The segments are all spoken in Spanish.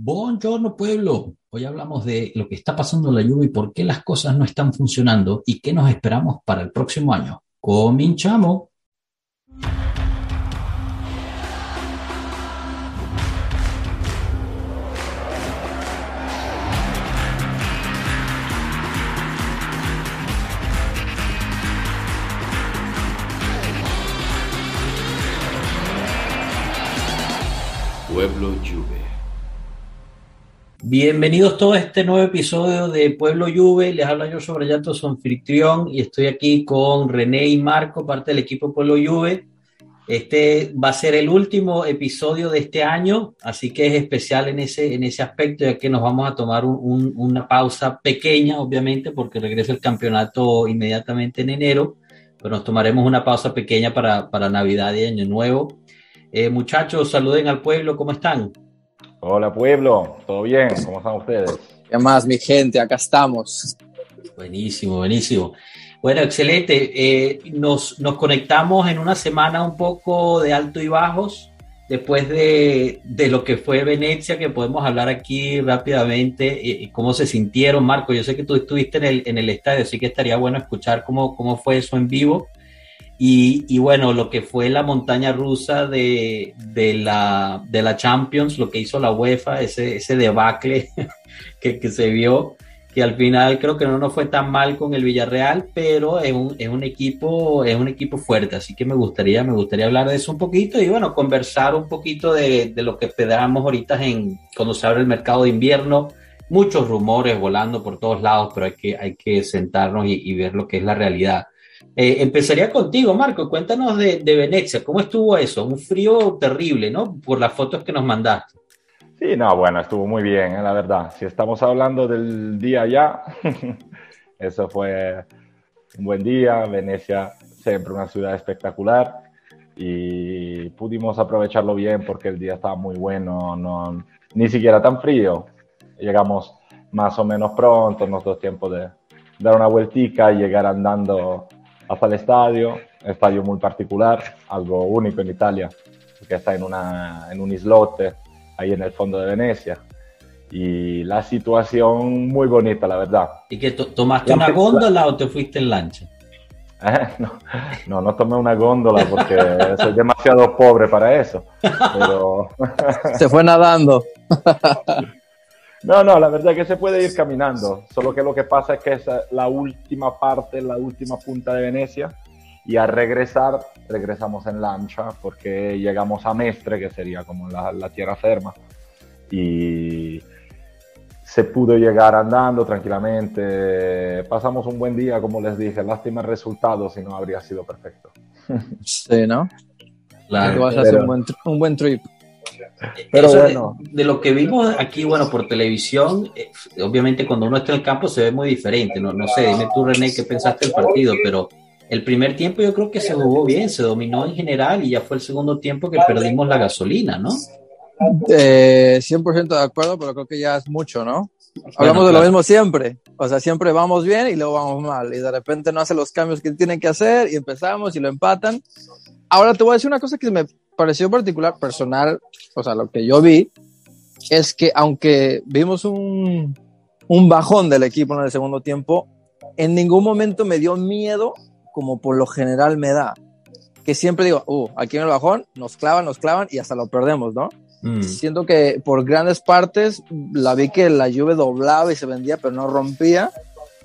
Buongiorno pueblo. Hoy hablamos de lo que está pasando en la lluvia y por qué las cosas no están funcionando y qué nos esperamos para el próximo año. Cominchamos. Pueblo Juve. Bienvenidos todos a este nuevo episodio de Pueblo Juve. Les habla yo sobre Llanto, su anfitrión, y estoy aquí con René y Marco, parte del equipo Pueblo Juve. Este va a ser el último episodio de este año, así que es especial en ese, en ese aspecto, ya que nos vamos a tomar un- un- una pausa pequeña, obviamente, porque regresa el campeonato inmediatamente en enero, pero nos tomaremos una pausa pequeña para, para Navidad y Año Nuevo. Eh, muchachos, saluden al pueblo, ¿cómo están? Hola pueblo, ¿todo bien? ¿Cómo están ustedes? ¿Qué más, mi gente? Acá estamos. Buenísimo, buenísimo. Bueno, excelente. Eh, nos, nos conectamos en una semana un poco de alto y bajos, después de, de lo que fue Venecia, que podemos hablar aquí rápidamente, eh, y cómo se sintieron. Marco, yo sé que tú estuviste en el, en el estadio, así que estaría bueno escuchar cómo, cómo fue eso en vivo. Y, y bueno, lo que fue la montaña rusa de, de, la, de la Champions, lo que hizo la UEFA, ese, ese debacle que, que se vio que al final creo que no nos fue tan mal con el Villarreal, pero es un, es un equipo, es un equipo fuerte, así que me gustaría, me gustaría hablar de eso un poquito y bueno, conversar un poquito de, de lo que esperamos ahorita en cuando se abre el mercado de invierno. Muchos rumores volando por todos lados, pero hay que, hay que sentarnos y, y ver lo que es la realidad. Eh, empezaría contigo, Marco. Cuéntanos de, de Venecia. ¿Cómo estuvo eso? Un frío terrible, ¿no? Por las fotos que nos mandaste. Sí, no, bueno, estuvo muy bien, eh, la verdad. Si estamos hablando del día ya, eso fue un buen día. Venecia, siempre una ciudad espectacular y pudimos aprovecharlo bien porque el día estaba muy bueno, no, ni siquiera tan frío. Llegamos más o menos pronto, nos dio tiempo de dar una vueltica y llegar andando hasta el estadio, estadio muy particular, algo único en Italia, que está en, una, en un islote ahí en el fondo de Venecia. Y la situación muy bonita, la verdad. ¿Y que to- tomaste una góndola o te fuiste en lancha? Eh, No, no, no tomé una góndola porque soy demasiado pobre para eso. Pero Se fue nadando. no, no, la verdad es que se puede ir caminando. Solo que lo que pasa es que es la última parte, la última punta de Venecia. Y al regresar, regresamos en lancha porque llegamos a Mestre, que sería como la, la tierra ferma. Y se pudo llegar andando tranquilamente. Pasamos un buen día, como les dije. Lástima el resultado, si no habría sido perfecto. Sí, ¿no? Claro. Vas a hacer buen, un buen trip. Pero Eso bueno. de, lo que vimos aquí, bueno, por televisión, eh, obviamente cuando uno está en el campo se ve muy diferente. No, no sé, dime tú, René, qué pensaste del partido, pero el primer tiempo yo creo que se jugó bien, se dominó en general y ya fue el segundo tiempo que perdimos la gasolina, ¿no? Eh, 100% de acuerdo, pero creo que ya es mucho, ¿no? Hablamos de lo mismo siempre. O sea, siempre vamos bien y luego vamos mal. Y de repente no hace los cambios que tienen que hacer y empezamos y lo empatan. Ahora te voy a decir una cosa que me pareció particular, personal, o sea, lo que yo vi, es que aunque vimos un, un bajón del equipo en el segundo tiempo, en ningún momento me dio miedo como por lo general me da. Que siempre digo, uh, aquí en el bajón nos clavan, nos clavan y hasta lo perdemos, ¿no? Mm. Siento que por grandes partes la vi que la lluvia doblaba y se vendía, pero no rompía.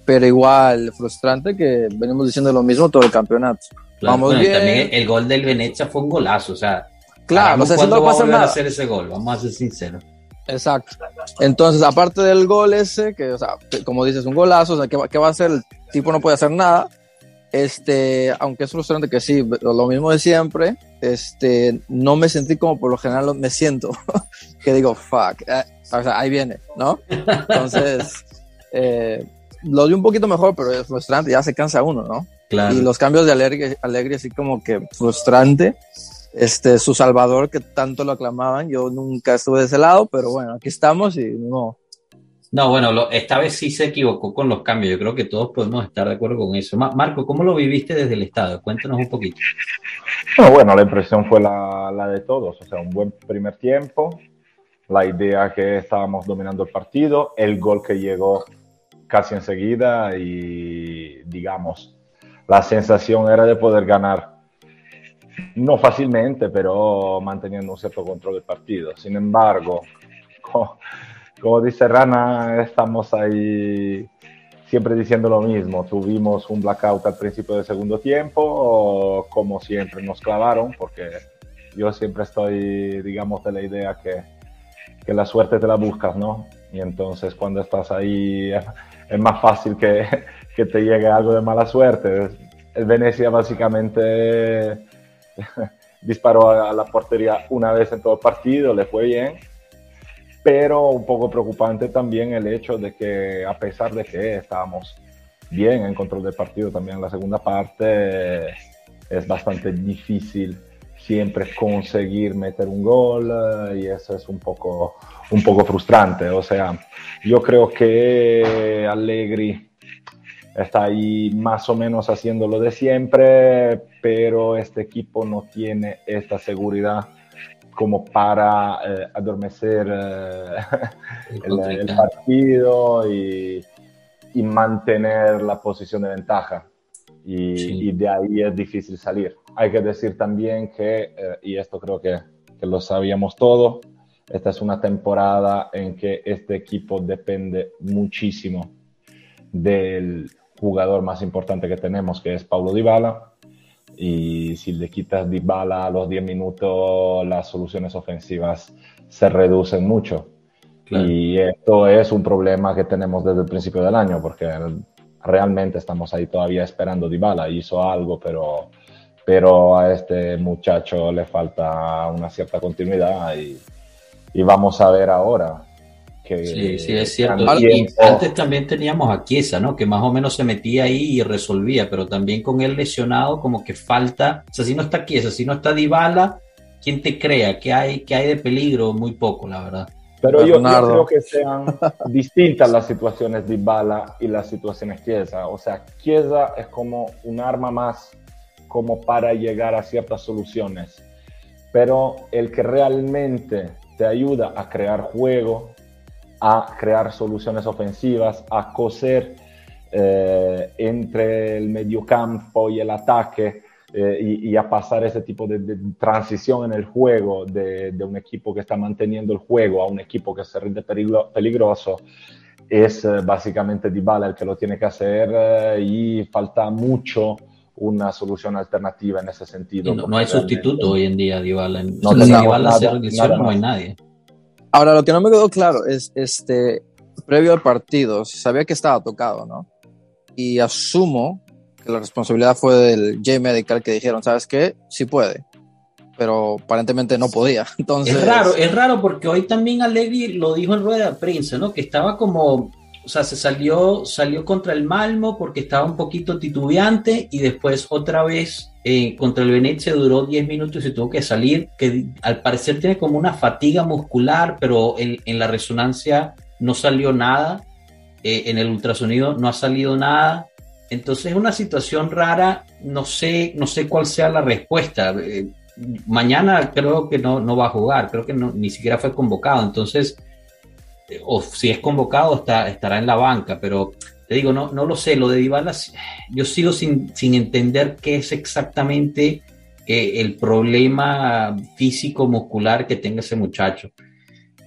Pero igual, frustrante que venimos diciendo lo mismo todo el campeonato. Claro, Vamos bueno, bien. también el gol del Venecia fue un golazo, o sea, Claro, o sea, si ¿cuándo no pasa volver a nada. hacer ese gol? Vamos a ser sinceros. Exacto. Entonces, aparte del gol ese, que, o sea, como dices, un golazo, o sea, ¿qué va, qué va a hacer? El tipo no puede hacer nada. Este, aunque es frustrante que sí, lo mismo de siempre, este, no me sentí como por lo general me siento, que digo, fuck, eh, o sea, ahí viene, ¿no? Entonces, eh, lo di un poquito mejor, pero es frustrante, ya se cansa uno, ¿no? Claro. Y los cambios de alegre, alegre así como que frustrante. Este, su salvador que tanto lo aclamaban, yo nunca estuve de ese lado, pero bueno, aquí estamos y no. No, bueno, lo- esta vez sí se equivocó con los cambios. Yo creo que todos podemos estar de acuerdo con eso. Ma- Marco, ¿cómo lo viviste desde el estadio? Cuéntanos un poquito. No, bueno, la impresión fue la, la de todos. O sea, un buen primer tiempo. la idea que estábamos dominando el partido, el gol que llegó casi enseguida y digamos, la sensación era de poder ganar, no fácilmente, pero manteniendo un cierto control del partido. Sin embargo, como, como dice Rana, estamos ahí siempre diciendo lo mismo. Tuvimos un blackout al principio del segundo tiempo, como siempre nos clavaron, porque yo siempre estoy, digamos, de la idea que, que la suerte te la buscas, ¿no? Y entonces cuando estás ahí es, más fácil que, que, te llegue algo de mala suerte. El Venecia básicamente disparó a la portería una vez en todo el partido, le fue bien pero un poco preocupante también el hecho de que a pesar de que estábamos bien en control del partido también en la segunda parte, es bastante difícil siempre conseguir meter un gol eh, y eso es un poco, un poco frustrante. O sea, yo creo que Allegri está ahí más o menos haciendo lo de siempre, pero este equipo no tiene esta seguridad como para eh, adormecer eh, el, partido y, y, mantener la posición de ventaja. Y, y, de ahí es difícil salir. Hay que decir también que, eh, y esto creo que, que, lo sabíamos todo, esta es una temporada en que este equipo depende muchísimo del jugador más importante que tenemos, que es Paulo Dybala y si le quitas bala a los 10 minutos, las soluciones ofensivas se reducen mucho. Y esto es un problema que tenemos desde el principio del año, porque realmente estamos ahí todavía esperando Dybala. Hizo algo, pero, pero a este muchacho le falta una cierta continuidad y, y vamos a ver ahora sí, sí, es cierto. antes también teníamos a Chiesa, ¿no? Que más o menos se metía ahí y resolvía, pero también con él lesionado como que falta, o sea, si no está Chiesa, si no está Dybala, ¿quién te crea? que hay, que hay de peligro? Muy poco, la verdad. Pero yo, yo, creo que sean distintas las situaciones de Dybala y las situaciones Chiesa. O sea, Chiesa es como un arma más como para llegar a ciertas soluciones. Pero el que realmente te ayuda a crear juego, a crear soluciones ofensivas, a coser eh, entre el mediocampo y el ataque eh, y, a pasar ese tipo de, transición en el juego de, un equipo que está manteniendo el juego a un equipo que se rinde peligroso. Es eh, básicamente Dybala el que lo tiene que hacer y falta mucho una solución alternativa en ese sentido. No, hay sustituto hoy en día Dybala. No, no hay nadie. Ahora, lo que no me quedó claro es, este, previo al partido, sabía que estaba tocado, ¿no? Y asumo que la responsabilidad fue del J-Medical que dijeron, ¿sabes qué? Sí puede, pero aparentemente no podía. Entonces... Es raro, es raro porque hoy también Allegri lo dijo en rueda de prensa, ¿no? Que estaba como, o sea, se salió, salió contra el Malmo porque estaba un poquito titubeante y después otra vez eh, contra el Venecia duró 10 minutos y tuvo que salir, que al parecer tiene como una fatiga muscular, pero en, en la resonancia no salió nada, eh, en el ultrasonido no ha salido nada. Entonces es una situación rara, no sé, no sé cuál sea la respuesta. Eh, mañana creo que no, no va a jugar, creo que no, ni siquiera fue convocado, entonces, o si es convocado está, estará en la banca, pero te digo, no, no lo sé, lo de Dybala, yo sigo sin, sin entender qué es exactamente eh, el problema físico muscular que tenga ese muchacho.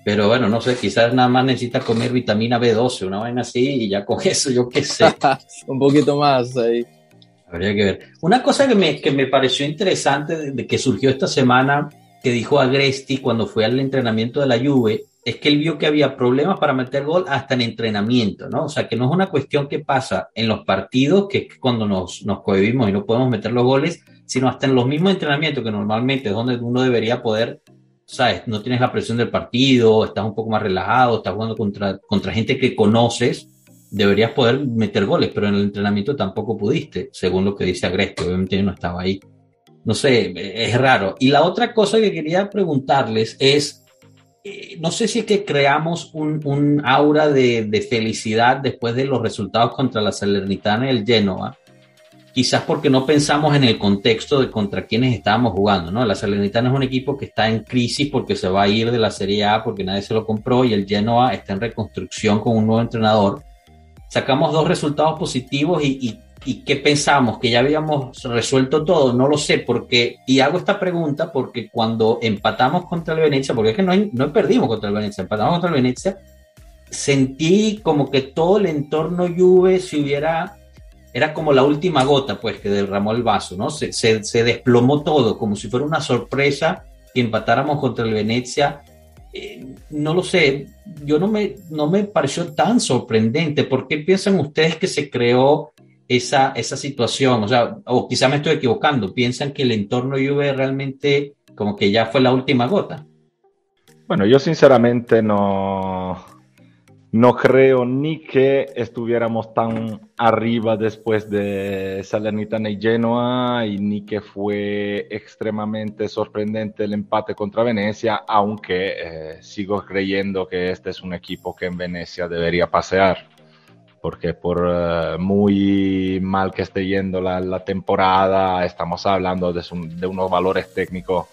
Pero bueno, no sé, quizás nada más necesita comer vitamina B12, una vaina así, y ya con eso, yo qué sé. Un poquito más ahí. Habría que ver. Una cosa que me, que me pareció interesante de, que surgió esta semana, que dijo Agresti cuando fue al entrenamiento de la Juve, es que él vio que había problemas para meter gol hasta en entrenamiento, ¿no? O sea, que no es una cuestión que pasa en los partidos, que es cuando nos, nos cohibimos y no podemos meter los goles, sino hasta en los mismos entrenamientos, que normalmente es donde uno debería poder, ¿sabes? No tienes la presión del partido, estás un poco más relajado, estás jugando contra, contra gente que conoces, deberías poder meter goles, pero en el entrenamiento tampoco pudiste, según lo que dice Agreste, obviamente yo no estaba ahí. No sé, es raro. Y la otra cosa que quería preguntarles es, no sé si es que creamos un, aura de, felicidad después de los resultados contra la Salernitana y el Genoa, quizás porque no pensamos en el contexto de contra quienes estábamos jugando, ¿no? La Salernitana es un equipo que está en crisis porque se va a ir de la Serie A porque nadie se lo compró y el Genoa está en reconstrucción con un nuevo entrenador. Sacamos dos resultados positivos y, ¿qué pensamos? ¿Que ya habíamos resuelto todo? No lo sé, porque, y hago esta pregunta porque cuando empatamos contra el Venecia, porque es que no, no perdimos contra el Venecia, empatamos contra el Venecia, sentí como que todo el entorno Juve se hubiera era como la última gota, pues, que derramó el vaso, ¿no? Se, se, desplomó todo, como si fuera una sorpresa que empatáramos contra el Venecia. Eh, no lo sé, yo no me, no me pareció tan sorprendente. ¿Por qué piensan ustedes que se creó esa, esa situación? O sea, o quizá me estoy equivocando, ¿piensan que el entorno Juve realmente como que ya fue la última gota? Bueno, yo sinceramente no, no creo ni que estuviéramos tan arriba después de Salernitana y Genoa y ni que fue extremadamente sorprendente el empate contra Venecia, aunque eh, sigo creyendo que este es un equipo que en Venecia debería pasear, porque por eh, muy mal que esté yendo la, temporada, estamos hablando de, de, unos valores técnicos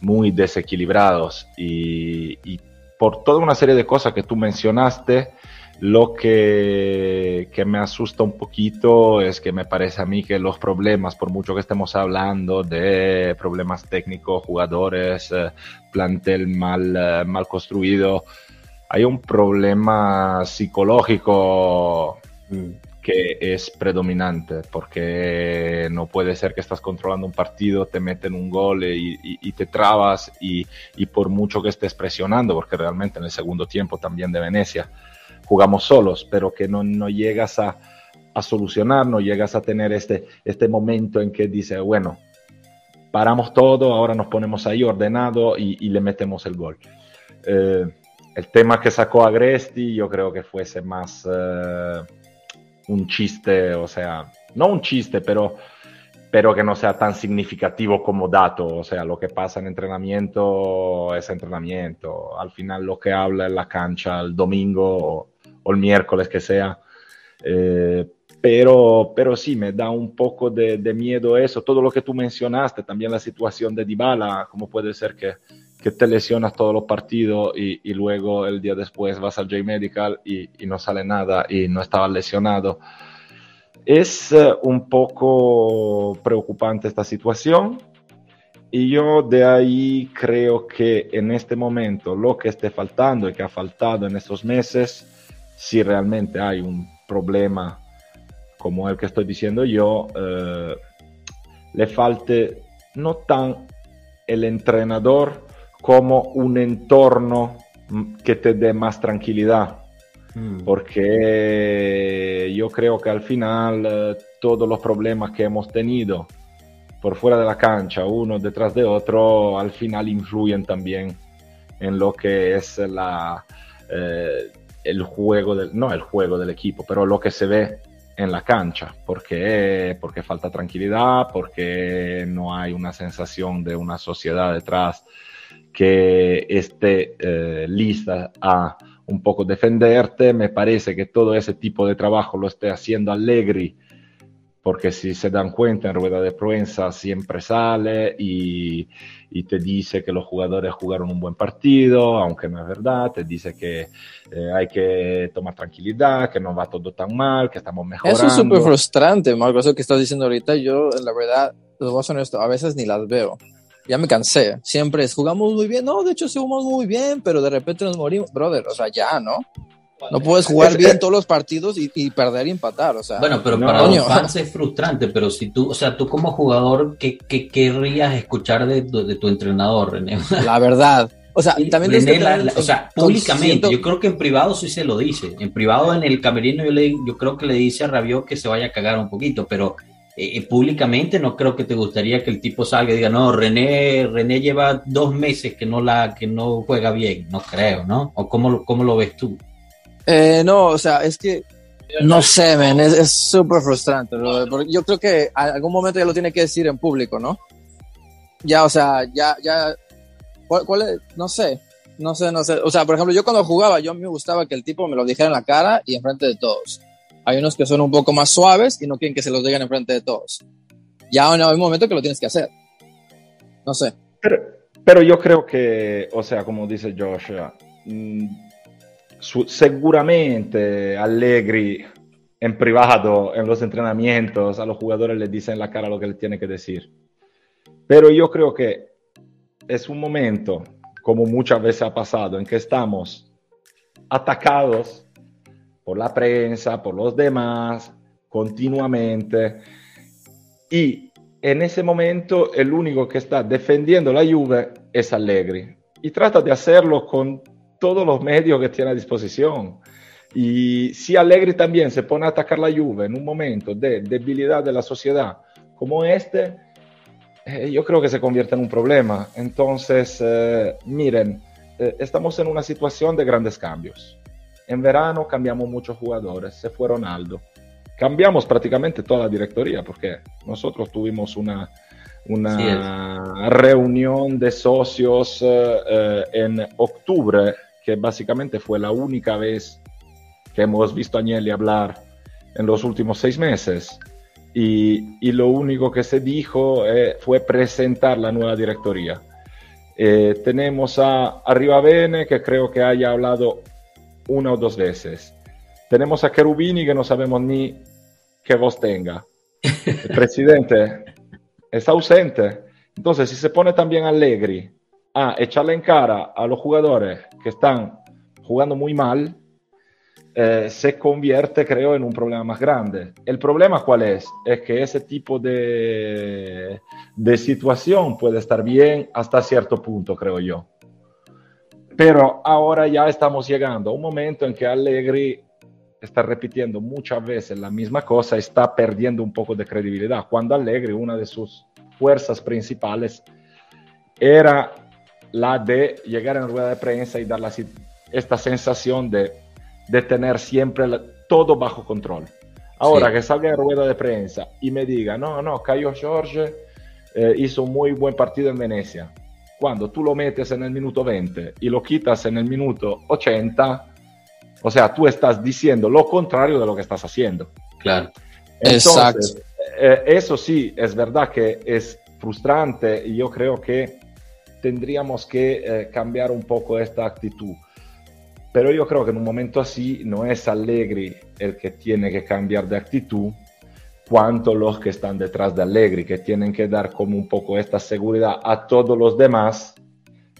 muy desequilibrados y, y por toda una serie de cosas que tú mencionaste, lo que, que, me asusta un poquito es que me parece a mí que los problemas, por mucho que estemos hablando de problemas técnicos, jugadores, eh, plantel mal, eh, mal construido, hay un problema psicológico mm que es predominante, porque no puede ser que estás controlando un partido, te meten un gol y, te trabas y, por mucho que estés presionando, porque realmente en el segundo tiempo también de Venecia jugamos solos, pero que no, no llegas a, a, solucionar, no llegas a tener este, este momento en que dice, bueno, paramos todo, ahora nos ponemos ahí ordenado y, le metemos el gol. Eh, el tema que sacó Agresti yo creo que fuese más... Eh, un chiste, o sea, no un chiste, pero, pero que no sea tan significativo como dato, o sea, lo que pasa en entrenamiento es entrenamiento, al final lo que habla en la cancha el domingo o, el miércoles que sea. Eh, pero, pero sí, me da un poco de, de, miedo eso, todo lo que tú mencionaste, también la situación de Dybala, cómo puede ser que, que te lesionas todos los partidos y, luego el día después vas al J-Medical y, y, no sale nada y no estaba lesionado. Es uh, un poco preocupante esta situación y yo de ahí creo que en este momento lo que esté faltando y que ha faltado en estos meses, si realmente hay un problema como el que estoy diciendo yo, uh, le falte no tan el entrenador, como un entorno que te dé más tranquilidad. Mm. Porque yo creo que al final eh, todos los problemas que hemos tenido por fuera de la cancha, uno detrás de otro, al final influyen también en lo que es la, eh, el juego del, no el juego del equipo, pero lo que se ve en la cancha, porque, porque falta tranquilidad, porque no hay una sensación de una sociedad detrás que esté eh, lista a un poco defenderte. Me parece que todo ese tipo de trabajo lo esté haciendo Allegri, porque si se dan cuenta en rueda de prensa siempre sale y, y, te dice que los jugadores jugaron un buen partido, aunque no es verdad, te dice que eh, hay que tomar tranquilidad, que no va todo tan mal, que estamos mejorando. Eso es súper frustrante, Marco, eso que estás diciendo ahorita, yo la verdad, los voy a ser honesto, a veces ni las veo ya me cansé. Siempre es, jugamos muy bien. No, de hecho, jugamos muy bien, pero de repente nos morimos. Brother, o sea, ya, ¿no? No puedes jugar bien todos los partidos y, perder y empatar, o sea. Bueno, pero para los fans es frustrante, pero si tú, o sea, tú como jugador, ¿qué, qué querrías escuchar de, de, tu entrenador, René? La verdad. O sea, también René, o sea, públicamente, yo creo que en privado sí se lo dice. En privado, en el camerino, yo, le, yo creo que le dice a Rabiot que se vaya a cagar un poquito, pero eh, eh, públicamente no creo que te gustaría que el tipo salga y diga, no, René, René lleva dos meses que no, la, que no juega bien, no creo, ¿no? ¿O cómo, cómo lo ves tú? Eh, no, o sea, es que, no sé, men, es súper frustrante. Yo creo que a algún momento ya lo tiene que decir en público, ¿no? Ya, o sea, ya, ya, ¿cuál, es? No sé, no sé, no sé. O sea, por ejemplo, yo cuando jugaba, yo me gustaba que el tipo me lo dijera en la cara y enfrente de todos Hay unos que son un poco más suaves y no quieren que se los digan enfrente de todos. Ya hay un momento que lo tienes que hacer. No sé. Pero, pero yo creo que, o sea, como dice Josh, mh, su- seguramente Allegri en privado, en los entrenamientos, a los jugadores les dice en la cara lo que les tiene que decir. Pero yo creo que es un momento, como muchas veces ha pasado, en que estamos atacados por la prensa, por los demás, continuamente. Y en ese momento el único que está defendiendo la Juve es Allegri. Y trata de hacerlo con todos los medios que tiene a disposición. Y si Allegri también se pone a atacar la Juve en un momento de debilidad de la sociedad como este, eh, yo creo que se convierte en un problema. Entonces, eh, miren, eh, estamos en una situación de grandes cambios. En verano cambiamos muchos jugadores, se fue Ronaldo. Cambiamos prácticamente toda la directoría porque nosotros tuvimos una, una reunión de socios eh, eh, en octubre, que básicamente fue la única vez que hemos visto a Agnelli hablar en los últimos seis meses. Y, y lo único que se dijo eh, fue presentar la nueva directoría. Eh, tenemos a, a Rivabene, que creo que haya hablado una o dos veces. Tenemos a Cherubini, que no sabemos ni qué voz tenga. El presidente está ausente. Entonces, si se pone también Allegri a echarle en cara a los jugadores que están jugando muy mal, eh, se convierte, creo, en un problema más grande. El problema cuál es? Es que ese tipo de, de situación puede estar bien hasta cierto punto, creo yo. Pero ahora ya estamos llegando a un momento en que Allegri está repitiendo muchas veces la misma cosa, está perdiendo un poco de credibilidad. Cuando Allegri, una de sus fuerzas principales, era la de llegar en rueda de prensa y dar la, esta sensación de, de tener siempre la, todo bajo control. Ahora sí. que salga en rueda de prensa y me diga, no, no, Caio Jorge eh, hizo un muy buen partido en Venecia. Cuando tú lo metes en el minuto 20 y lo quitas en el minuto 80, o sea, tú estás diciendo lo contrario de lo que estás haciendo. Claro. Entonces, Exacto. Eh, eso sí, es verdad que es frustrante y yo creo que tendríamos que eh, cambiar un poco esta actitud. Pero yo creo que en un momento así no es Allegri el que tiene que cambiar de actitud, cuanto los que están detrás de Allegri, que tienen que dar como un poco esta seguridad a todos los demás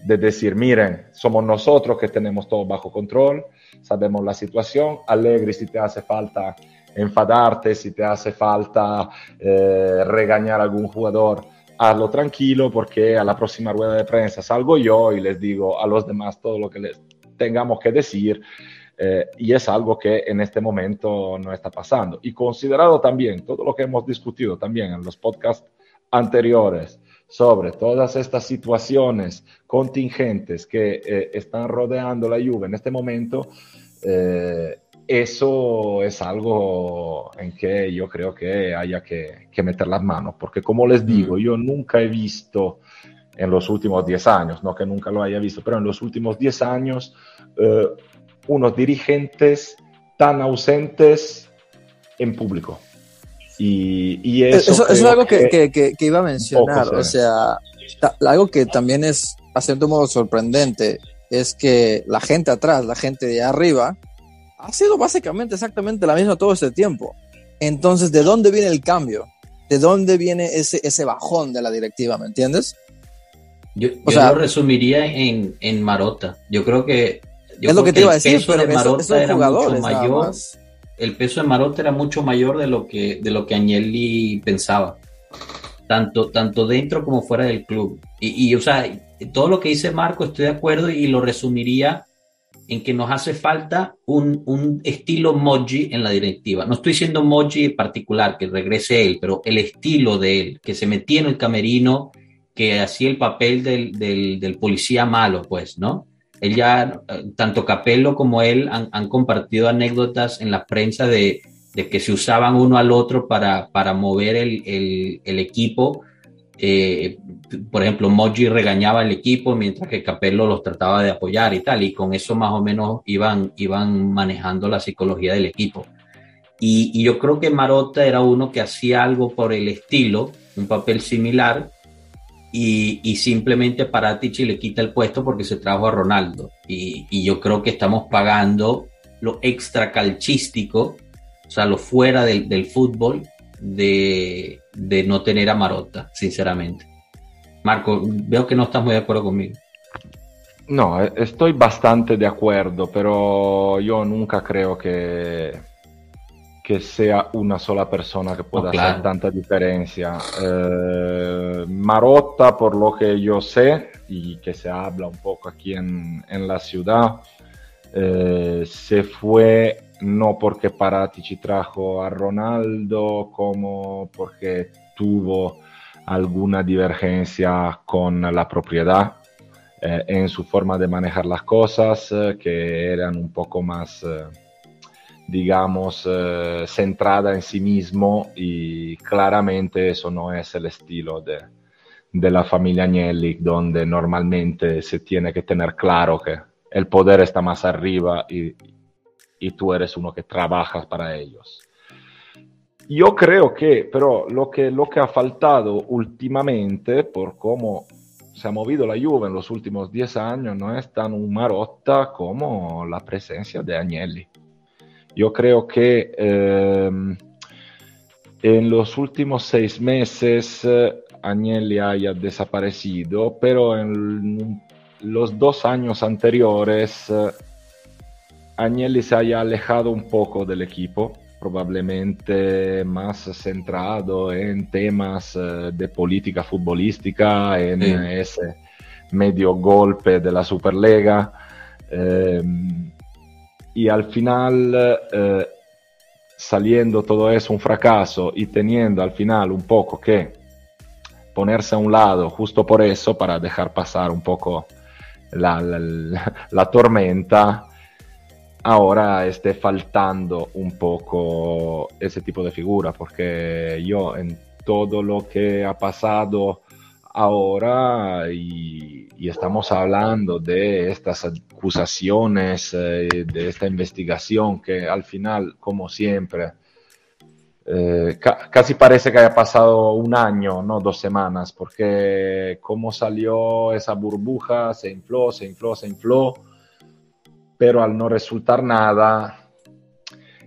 de decir, miren, somos nosotros que tenemos todo bajo control, sabemos la situación, Allegri si te hace falta enfadarte, si te hace falta eh, regañar a algún jugador, hazlo tranquilo porque a la próxima rueda de prensa salgo yo y les digo a los demás todo lo que les tengamos que decir. Eh, y es algo que en este momento no está pasando. Y considerado también todo lo que hemos discutido también en los podcasts anteriores sobre todas estas situaciones contingentes que eh, están rodeando la Juve en este momento, eh, eso es algo en que yo creo que haya que, que, meter las manos, porque como les digo, yo nunca he visto en los últimos 10 años, no que nunca lo haya visto, pero en los últimos 10 años, eh, unos dirigentes tan ausentes en público. Y, y eso, eso, eso, es algo que, que, que, que iba a mencionar, o sea, algo que también es, a cierto modo, sorprendente, es que la gente atrás, la gente de arriba, ha sido básicamente exactamente la misma todo este tiempo. Entonces, ¿de dónde viene el cambio? ¿De dónde viene ese, ese bajón de la directiva? ¿Me entiendes? Yo, yo o sea, lo resumiría en, en Marota. Yo creo que. Yo es lo que te iba a decir, pero de esos era jugadores, mucho mayor. El peso de Marota era mucho mayor de lo que, de lo que Agnelli pensaba. Tanto, tanto dentro como fuera del club. Y, y, o sea, todo lo que dice Marco, estoy de acuerdo y lo resumiría en que nos hace falta un, un, estilo Moji en la directiva. No estoy diciendo Moji en particular, que regrese él, pero el estilo de él, que se metía en el camerino, que hacía el papel del, del, del policía malo, pues, ¿no? Él ya, tanto Capello como él han, compartido anécdotas en la prensa de, de, que se usaban uno al otro para, para mover el, el, equipo. Eh, por ejemplo, Moji regañaba al equipo mientras que Capello los trataba de apoyar y tal, y con eso más o menos iban, iban manejando la psicología del equipo. Y, yo creo que Marotta era uno que hacía algo por el estilo, un papel similar, y, y, simplemente Paratici le quita el puesto porque se trajo a Ronaldo. Y, yo creo que estamos pagando lo extra calchístico, o sea, lo fuera del, fútbol, de, de, no tener a Marotta, sinceramente. Marco, veo que no estás muy de acuerdo conmigo. No, estoy bastante de acuerdo, pero yo nunca creo que que sea una sola persona que pueda hacer tanta diferencia. Eh, Marotta, por lo que yo sé y que se habla un poco aquí en, en la ciudad, eh, se fue no porque Paratici trajo a Ronaldo, como porque tuvo alguna divergencia con la propiedad eh, en su forma de manejar las cosas, que eran un poco más digamos, eh, centrada en sí mismo y claramente eso no es el estilo de, de, la familia Agnelli, donde normalmente se tiene que tener claro que el poder está más arriba y, y tú eres uno que trabajas para ellos. Yo creo que, pero lo que, lo que ha faltado últimamente, por cómo se ha movido la Juve en los últimos 10 años, no es tan un marotta como la presencia de Agnelli. Yo creo que em, en los últimos seis meses eh, Agnelli haya desaparecido, pero en los dos años anteriores eh, Agnelli se haya alejado un poco del equipo, probablemente más centrado en temas eh, de política futbolística, en ese medio golpe de la Superlega. Em, y al final eh, saliendo todo eso un fracaso y teniendo al final un poco que ponerse a un lado justo por eso, para dejar pasar un poco la, la, la tormenta, ahora esté faltando un poco ese tipo de figura, porque yo en todo lo que ha pasado ahora y, estamos hablando de estas acusaciones, eh, de esta investigación que al final, como siempre, eh, casi parece que haya pasado un año, no dos semanas, porque como salió esa burbuja, se infló, se infló, se infló, pero al no resultar nada,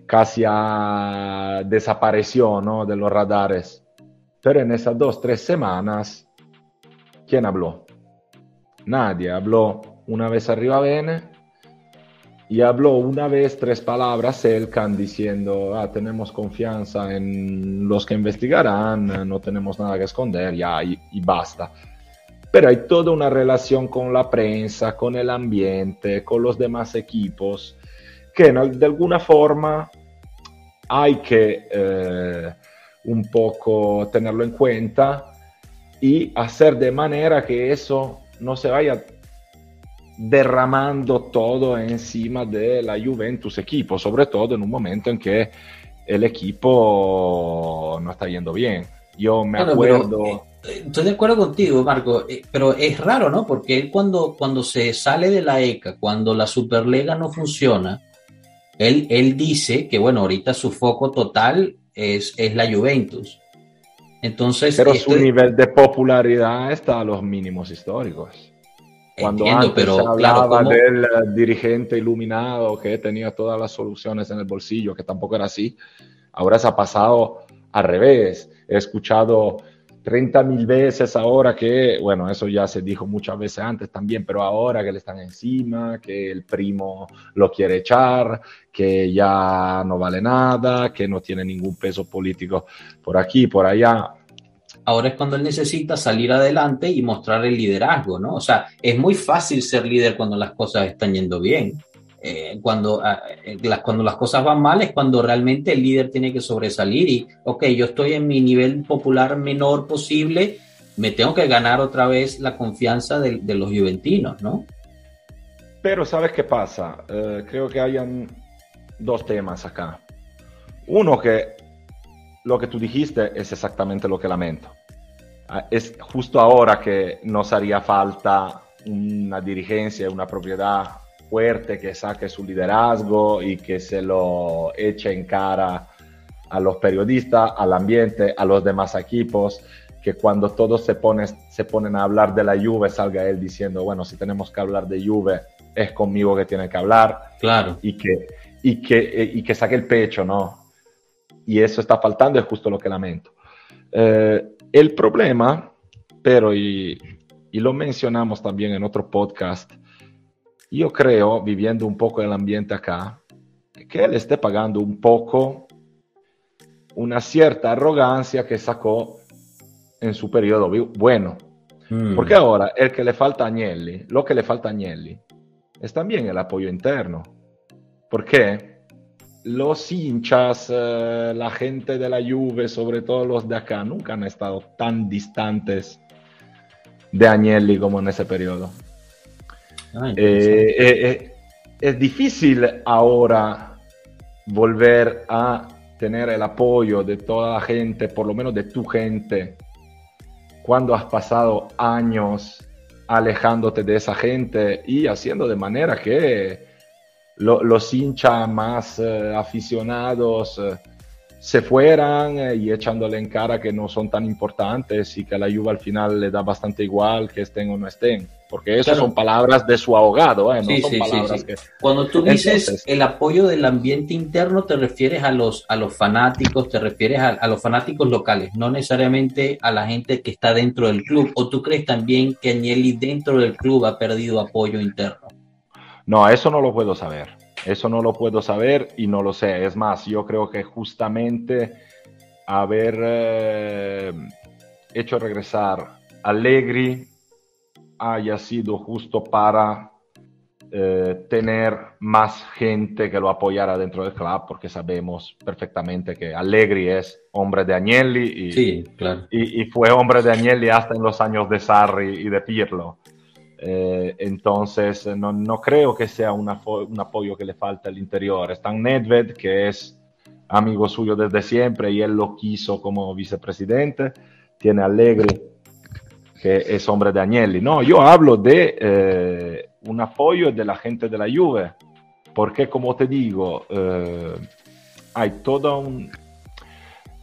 casi desapareció ¿no? de los radares. Pero en esas dos, tres semanas ¿Quién habló? Nadie. Habló una vez arriba Bene y habló una vez tres palabras Elkan diciendo, ah, tenemos confianza en los que investigarán, no tenemos nada que esconder, ya, y, y basta. Pero hay toda una relación con la prensa, con el ambiente, con los demás equipos, que de alguna forma hay que eh, un poco tenerlo en cuenta y hacer de manera que eso no se vaya derramando todo encima de la Juventus equipo, sobre todo en un momento en que el equipo no está yendo bien. Yo me acuerdo... Eh, estoy de acuerdo contigo, Marco, eh, pero es raro, ¿no? Porque él cuando, cuando se sale de la ECA, cuando la Superlega no funciona, él, él dice que, bueno, ahorita su foco total es, es la Juventus entonces, pero su nivel de popularidad está a los mínimos históricos. Cuando Entiendo, antes pero, se hablaba del eh, dirigente iluminado que tenía todas las soluciones en el bolsillo, que tampoco era así, ahora se ha pasado al revés. He escuchado 30 mil veces ahora que, bueno, eso ya se dijo muchas veces antes también, pero ahora que le están encima, que el primo lo quiere echar, que ya no vale nada, que no tiene ningún peso político por aquí, por allá. Ahora es cuando él necesita salir adelante y mostrar el liderazgo, ¿no? O sea, es muy fácil ser líder cuando las cosas están yendo bien. Eh, cuando, ah, eh, las, cuando las cosas van mal es cuando realmente el líder tiene que sobresalir y, ok, yo estoy en mi nivel popular menor posible, me tengo que ganar otra vez la confianza de, los juventinos, ¿no? Pero ¿sabes qué pasa? Eh, creo que hayan dos temas acá. Uno que lo que tú dijiste es exactamente lo que lamento. Ah, es justo ahora que nos haría falta una dirigencia, una propiedad fuerte que saque su liderazgo y que se lo eche en cara a los periodistas, al ambiente, a los demás equipos, que cuando todos se, ponen, se ponen a hablar de la Juve salga él diciendo, bueno, si tenemos que hablar de Juve, es conmigo que tiene que hablar. Claro. Y que, y que, y que saque el pecho, ¿no? Y eso está faltando, es justo lo que lamento. Eh, el problema, pero, y, y lo mencionamos también en otro podcast, yo creo, viviendo un poco el ambiente acá, que él esté pagando un poco una cierta arrogancia que sacó en su periodo bueno. Mm. Porque ahora el que le falta a Agnelli, lo que le falta a Agnelli, es también el apoyo interno. Porque los hinchas, eh, la gente de la Juve, sobre todo los de acá, nunca han estado tan distantes de Agnelli como en ese periodo. Ah. Eh, eh, eh, es difícil ahora volver a tener el apoyo de toda la gente, por lo menos de tu gente, cuando has pasado años alejándote de esa gente y haciendo de manera que lo- los hinchas más eh, aficionados eh, se fueran eh, y echándole en cara que no son tan importantes y que a la Juve al final le da bastante igual que estén o no estén. Porque Claro. son palabras de su abogado, ¿eh? no Sí, son sí, sí, palabras sí. que... Cuando tú dices Entonces- el apoyo del ambiente interno, te refieres a los, a los fanáticos, te refieres a, a los fanáticos locales, no necesariamente a la gente que está dentro del club. ¿O tú crees también que Agnelli dentro del club ha perdido apoyo interno? No, eso no lo puedo saber. Eso no lo puedo saber y no lo sé. Es más, yo creo que justamente haber eh, hecho regresar Allegri haya sido justo para eh, tener más gente que lo apoyara dentro del club, porque sabemos perfectamente que Allegri es hombre de Agnelli y, Sí, claro. y, y fue hombre de Agnelli hasta en los años de Sarri y de Pirlo. Eh, entonces, eh, no, no creo que sea una un apoyo que le falta al interior. Está Nedved, que es amigo suyo desde siempre y él lo quiso como vicepresidente. Tiene Allegri, que es hombre de Agnelli. No, yo hablo de eh, un apoyo de la gente de la Juve, porque como te digo, eh, hay todo un...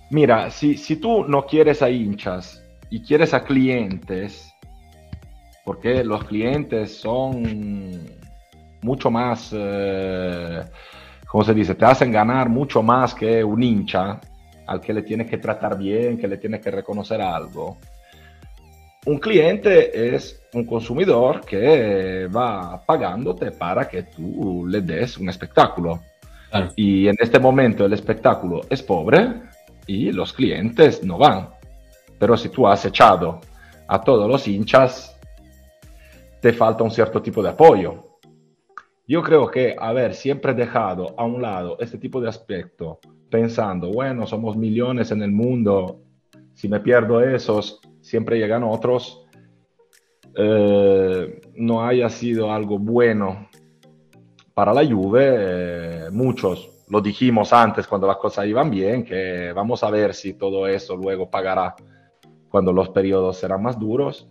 Mira, si, si tú no quieres a hinchas y quieres a clientes, porque los clientes son mucho más, eh, ¿cómo se dice? Te hacen ganar mucho más que un hincha al que le tienes que tratar bien, que le tienes que reconocer algo. Un cliente es un consumidor que va pagándote para que tú le des un espectáculo. Claro. Y en este momento el espectáculo es pobre y los clientes no van. Pero si tú has echado a todos los hinchas, te falta un cierto tipo de apoyo. Yo creo que haber siempre dejado a un lado este tipo de aspecto, pensando, bueno, somos millones en el mundo, si me pierdo esos, siempre llegan otros, eh, no haya sido algo bueno para la Juve. eh, muchos lo dijimos antes cuando las cosas iban bien, que vamos a ver si todo eso luego pagará cuando los periodos serán más duros.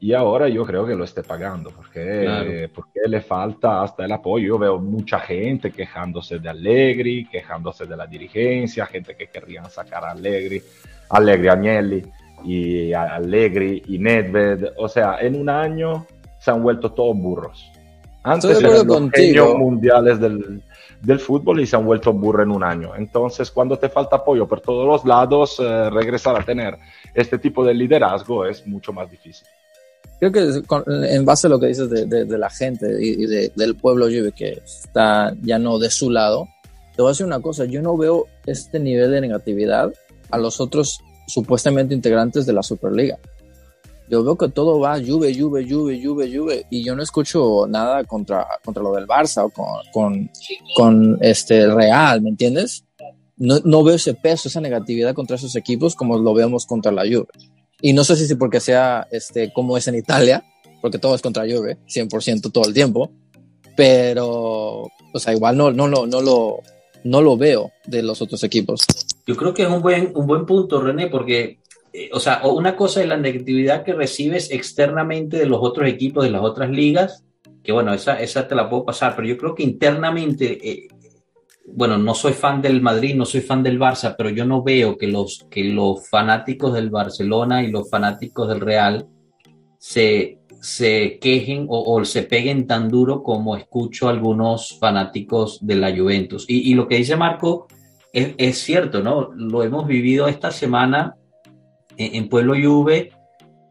Y ahora yo creo que lo esté pagando, porque, Claro. porque le falta hasta el apoyo. Yo veo mucha gente quejándose de Allegri, quejándose de la dirigencia, gente que querrían sacar a Allegri, Allegri, Agnelli y Allegri y Nedved. O sea, en un año se han vuelto todos burros. Antes Estoy eran los genios mundiales del, del fútbol y se han vuelto burros en un año. Entonces, cuando te falta apoyo por todos los lados, eh, regresar a tener este tipo de liderazgo es mucho más difícil. Creo que con- en base a lo que dices de, de- de la gente y, y de- del pueblo Juve que está ya no de su lado, te voy a decir una cosa, yo no veo este nivel de negatividad a los otros supuestamente integrantes de la Superliga. Yo veo que todo va Juve, Juve, Juve, Juve, Juve y yo no escucho nada contra, contra lo del Barça o con, con, con este Real, ¿me entiendes? No, no veo ese peso, esa negatividad contra esos equipos como lo vemos contra la Juve. Y no sé si es porque sea este, como es en Italia, porque todo es contra Juve, 100% todo el tiempo, pero, o sea, igual no, no, lo, no, lo, no lo veo de los otros equipos. Yo creo que es un buen, un buen punto, René, porque, eh, o sea, una cosa es la negatividad que recibes externamente de los otros equipos, de las otras ligas, que bueno, esa, esa te la puedo pasar, pero yo creo que internamente eh, bueno, no soy fan del Madrid, no soy fan del Barça, pero yo no veo que los, que los fanáticos del Barcelona y los fanáticos del Real se, se quejen o, se peguen tan duro como escucho algunos fanáticos de la Juventus. Y, lo que dice Marco es, es, cierto, ¿no? Lo hemos vivido esta semana en, Pueblo Juve,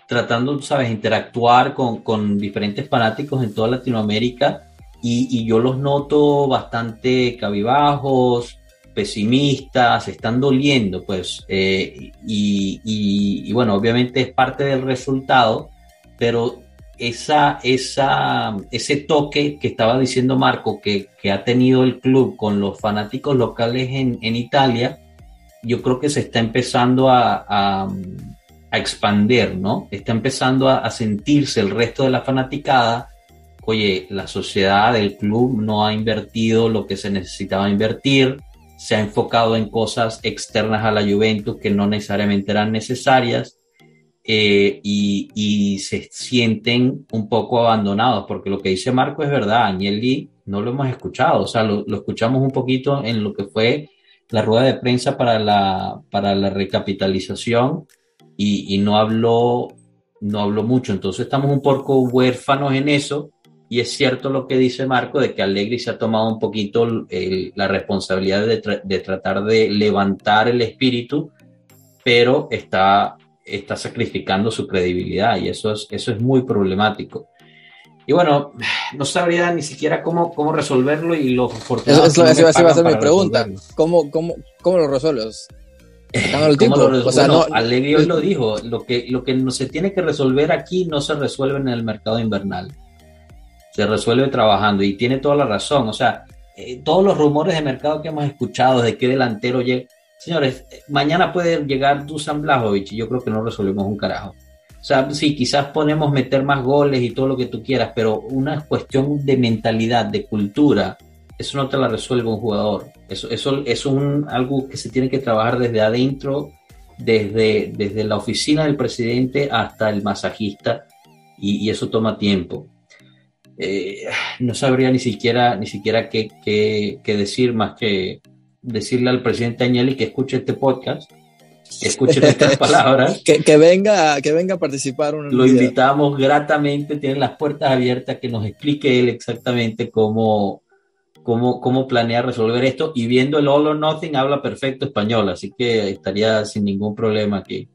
tratando, sabes, interactuar con, con diferentes fanáticos en toda Latinoamérica y, yo los noto bastante cabibajos, pesimistas, están doliendo, pues, eh, y, bueno, obviamente es parte del resultado, pero esa, ese toque que estaba diciendo Marco que, ha tenido el club con los fanáticos locales en, Italia, yo creo que se está empezando a, a, expandir, ¿no? Está empezando a, a sentirse el resto de la fanaticada oye, la sociedad, el club no ha invertido lo que se necesitaba invertir, se ha enfocado en cosas externas a la Juventus que no necesariamente eran necesarias eh, y, se sienten un poco abandonados, porque lo que dice Marco es verdad, Agnelli no lo hemos escuchado, o sea, lo, escuchamos un poquito en lo que fue la rueda de prensa para la, para la recapitalización y, no habló no habló mucho, entonces estamos un poco huérfanos en eso y es cierto lo que dice Marco de que Allegri se ha tomado un poquito la responsabilidad de, tratar de levantar el espíritu, pero está, está sacrificando su credibilidad y eso es, eso es muy problemático. Y bueno, no sabría ni siquiera cómo, cómo resolverlo y lo Eso, eso, va a ser mi pregunta. ¿Cómo, cómo, ¿Cómo lo resuelves? El tiempo? Lo o sea, no, Allegri hoy lo dijo, lo que, lo que no se tiene que resolver aquí no se resuelve en el mercado invernal se resuelve trabajando y tiene toda la razón. O sea, eh, todos los rumores de mercado que hemos escuchado de qué delantero llega. Señores, mañana puede llegar Dusan Blajovic y yo creo que no resolvemos un carajo. O sea, sí, quizás ponemos meter más goles y todo lo que tú quieras, pero una cuestión de mentalidad, de cultura, eso no te la resuelve un jugador. Eso, eso, es un, algo que se tiene que trabajar desde adentro, desde, desde la oficina del presidente hasta el masajista, y eso toma tiempo. Eh, no sabría ni siquiera, ni siquiera qué, qué, decir más que decirle al presidente Agnelli que escuche este podcast, que escuche estas palabras. que, venga, que venga a participar. Lo invitamos gratamente, tienen las puertas abiertas, que nos explique él exactamente cómo, cómo, cómo planea resolver esto. Y viendo el All or Nothing, habla perfecto español, así que estaría sin ningún problema aquí.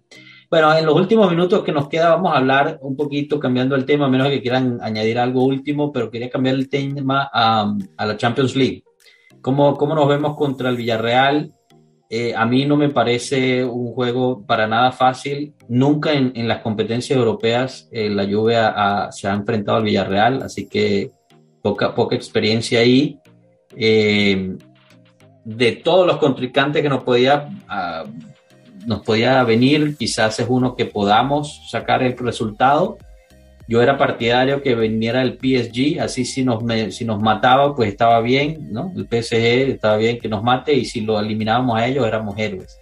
Bueno, en los últimos minutos que nos queda vamos a hablar un poquito cambiando el tema, a menos que quieran añadir algo último, pero quería cambiar el tema a, la Champions League. ¿Cómo, ¿Cómo, nos vemos contra el Villarreal? Eh, a mí no me parece un juego para nada fácil. Nunca en, las competencias europeas eh, la Juve se ha enfrentado al Villarreal, así que poca, poca experiencia ahí. Eh, de todos los contrincantes que nos podía ah, nos podía venir, quizás es uno que podamos sacar el resultado. Yo era partidario que viniera el PSG, así si nos, si nos mataba, pues estaba bien, ¿no? El PSG estaba bien que nos mate y si lo eliminábamos a ellos éramos héroes.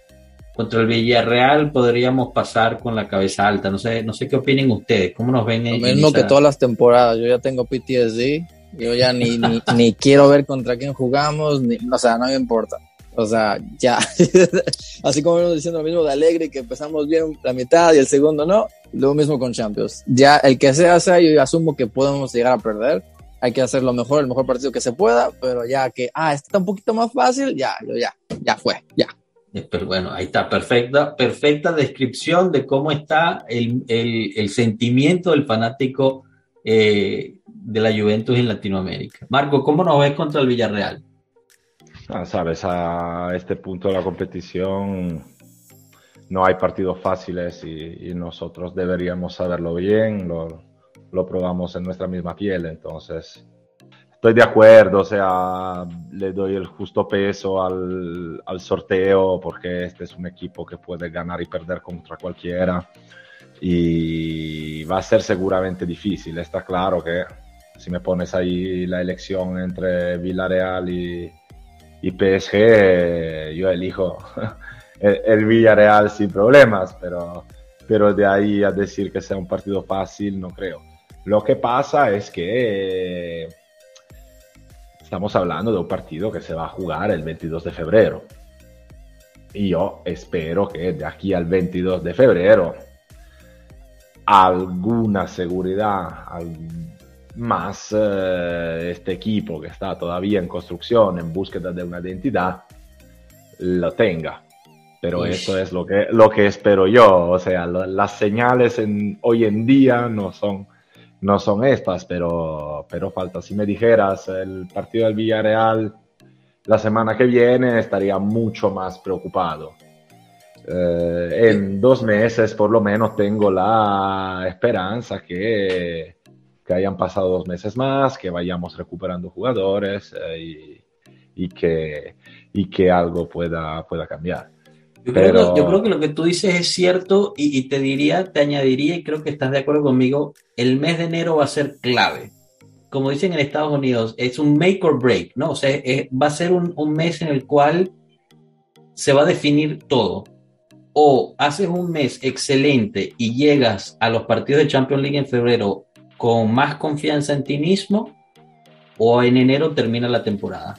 Contra el Villarreal podríamos pasar con la cabeza alta. No sé, no sé qué opinen ustedes, cómo nos ven. Lo mismo que todas las temporadas. Yo ya tengo PTSD, yo ya ni, ni, ni quiero ver contra quién jugamos, ni, o sea, no me importa. O sea, ya. Así como venimos diciendo lo mismo de Alegre, que empezamos bien la mitad y el segundo no, lo mismo con Champions. Ya el que sea, sea, yo asumo que podemos llegar a perder. Hay que hacer lo mejor, el mejor partido que se pueda, pero ya que, ah, está un poquito más fácil, ya, ya, ya fue, ya. Eh, pero bueno, ahí está, perfecta, perfecta descripción de cómo está el, el, el sentimiento del fanático eh, de la Juventus en Latinoamérica. Marco, ¿cómo nos ves contra el Villarreal? Ah, sabes, a este punto de la competición no hay partidos fáciles y, nosotros deberíamos saberlo bien, lo, probamos en nuestra misma piel, entonces estoy de acuerdo, o sea, le doy el justo peso al, sorteo porque este es un equipo que puede ganar y perder contra cualquiera y va a ser seguramente difícil, está claro que si me pones ahí la elección entre Villarreal y y PSG yo elijo el, Villarreal sin problemas, pero, pero de ahí a decir que sea un partido fácil no creo. Lo que pasa es que estamos hablando de un partido que se va a jugar el 22 de febrero. Y yo espero que de aquí al 22 de febrero alguna seguridad más eh, este equipo que está todavía en construcción, en búsqueda de una identidad, lo tenga. Pero eso es lo que, lo que espero yo. O sea, las señales en, hoy en día no son, no son estas, pero, pero falta. Si me dijeras el partido del Villarreal la semana que viene, estaría mucho más preocupado. Eh, en dos meses por lo menos tengo la esperanza que, que hayan pasado dos meses más, que vayamos recuperando jugadores eh, y, y, que, y que algo pueda, pueda cambiar. Yo, creo que, yo creo que lo que tú dices es cierto y, y, te diría, te añadiría, y creo que estás de acuerdo conmigo, el mes de enero va a ser clave. Como dicen en Estados Unidos, es un make or break, ¿no? O sea, es, va a ser un, un mes en el cual se va a definir todo. O haces un mes excelente y llegas a los partidos de Champions League en febrero con más confianza en ti mismo, o en enero termina la temporada.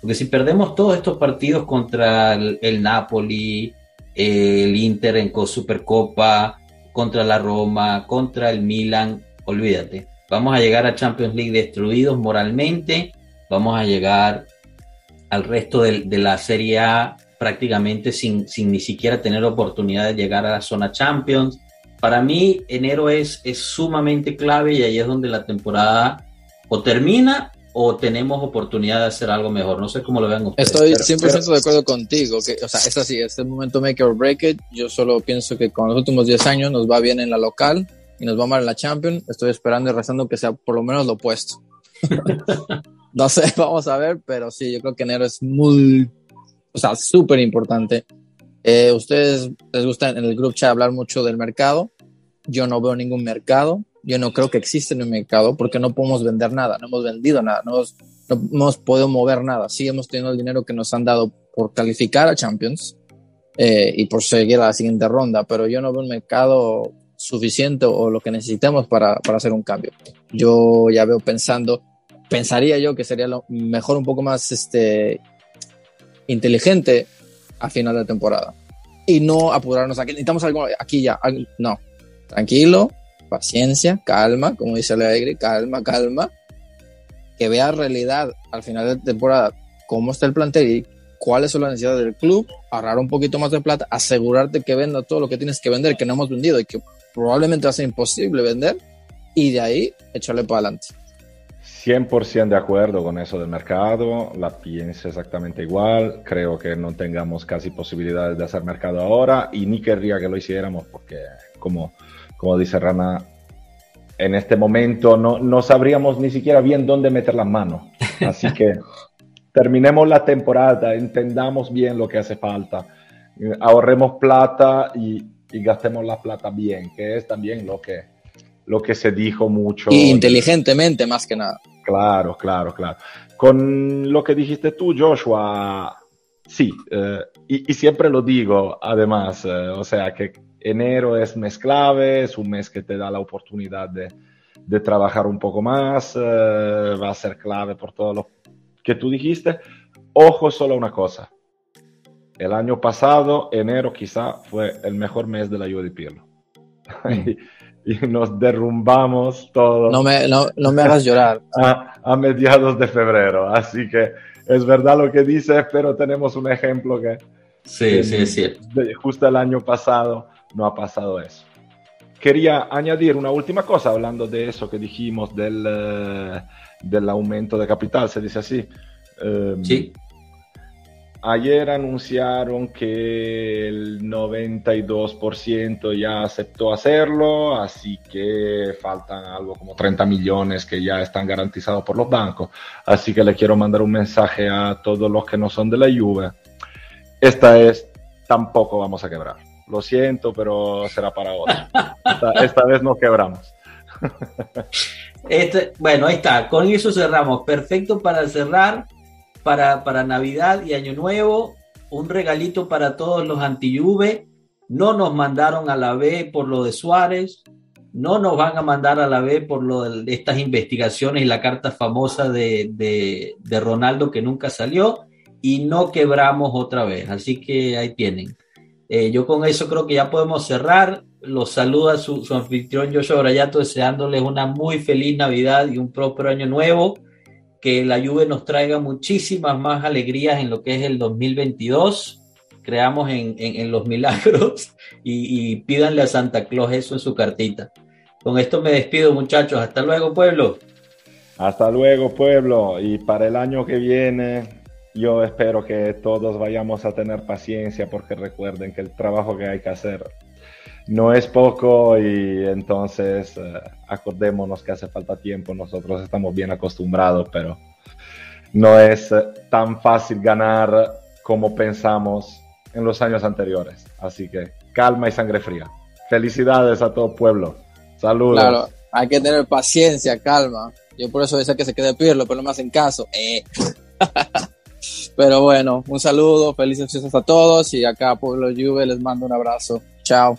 Porque si perdemos todos estos partidos contra el, Napoli, el Inter en Supercopa, contra la Roma, contra el Milan, olvídate. Vamos a llegar a Champions League destruidos moralmente, vamos a llegar al resto de, de la Serie A prácticamente sin, sin, ni siquiera tener oportunidad de llegar a la zona Champions. Para mí, enero es, es sumamente clave y ahí es donde la temporada o termina o tenemos oportunidad de hacer algo mejor. No sé cómo lo vean ustedes. Estoy 100% pero, de acuerdo contigo. Que, o sea, es así, es el momento make or break it. Yo solo pienso que con los últimos 10 años nos va bien en la local y nos va mal en la Champions. Estoy esperando y rezando que sea por lo menos lo opuesto. no sé, vamos a ver, pero sí, yo creo que enero es muy, o sea, súper importante. Eh, ustedes les gusta en el group chat hablar mucho del mercado. Yo no veo ningún mercado yo no creo que existe en el mercado porque no podemos vender nada, no hemos vendido nada, no hemos, no hemos podido mover nada. Sí hemos tenido el dinero que nos han dado por calificar a Champions eh, y por seguir a la siguiente ronda, pero yo no veo un mercado suficiente o lo que necesitemos para, para hacer un cambio. Yo ya veo pensando, pensaría yo que sería lo mejor un poco más este, inteligente a final de temporada y no apurarnos aquí. Necesitamos algo aquí ya. No, tranquilo, paciencia, calma, como dice Alegre, calma, calma, que vea realidad al final de temporada cómo está el plantel y cuáles son las necesidades del club, ahorrar un poquito más de plata, asegurarte que venda todo lo que tienes que vender, que no hemos vendido y que probablemente va a ser imposible vender, y de ahí echarle para adelante. 100% de acuerdo con eso del mercado, la pienso exactamente igual, creo que no tengamos casi posibilidades de hacer mercado ahora y ni querría que lo hiciéramos porque como como dice Rana, en este momento no, no sabríamos ni siquiera bien dónde meter las manos. Así que terminemos la temporada, entendamos bien lo que hace falta, ahorremos plata y, y, gastemos la plata bien, que es también lo que, lo que se dijo mucho. Y inteligentemente más que nada. Claro, claro, claro. Con lo que dijiste tú, Joshua, sí, eh, y, y, siempre lo digo, además, eh, o sea, que enero es mes clave, es un mes que te da la oportunidad de, de trabajar un poco más, eh, va a ser clave por todo lo que tú dijiste. Ojo solo una cosa, el año pasado, enero quizá fue el mejor mes de la Juve de Pirlo. y, y, nos derrumbamos todo. No me, no, no me hagas llorar. A, a, mediados de febrero. Así que es verdad lo que dices, pero tenemos un ejemplo que... Sí, sí, sí. Justo el año pasado no ha pasado eso. Quería añadir una última cosa hablando de eso que dijimos del, uh, del aumento de capital, se dice así. Um, sí. Ayer anunciaron que el 92% ya aceptó hacerlo, así que faltan algo como 30 millones que ya están garantizados por los bancos. Así que le quiero mandar un mensaje a todos los que no son de la Juve. Esta es, tampoco vamos a quebrar. Lo siento, pero será para otra. Esta, vez no quebramos. Este, bueno, ahí está. Con eso cerramos. Perfecto para cerrar, para, para Navidad y Año Nuevo. Un regalito para todos los anti -Juve. No nos mandaron a la B por lo de Suárez. no nos van a mandar a la B por lo de estas investigaciones y la carta famosa de, de, Ronaldo que nunca salió y no quebramos otra vez. Así que ahí tienen. Eh, yo con eso creo que ya podemos cerrar. Los saluda su, su anfitrión Joshua Brayato deseándoles una muy feliz Navidad y un próspero año nuevo. Que la lluvia nos traiga muchísimas más alegrías en lo que es el 2022 creamos en, los milagros y, y, pídanle a Santa Claus eso en su cartita. Con esto me despido muchachos, hasta luego pueblo. Hasta luego pueblo y para el año que viene yo espero que todos vayamos a tener paciencia porque recuerden que el trabajo que hay que hacer no es poco y entonces eh, acordémonos que hace falta tiempo, nosotros estamos bien acostumbrados, pero no es eh, tan fácil ganar como pensamos en los años anteriores. Así que calma y sangre fría. Felicidades a todo pueblo. Saludos. Claro, hay que tener paciencia, calma. Yo por eso decía que se quede Pirlo, pero no me hacen caso. Eh. pero bueno, un saludo, felices fiestas a todos y acá Pueblo Juve les mando un abrazo. Chao.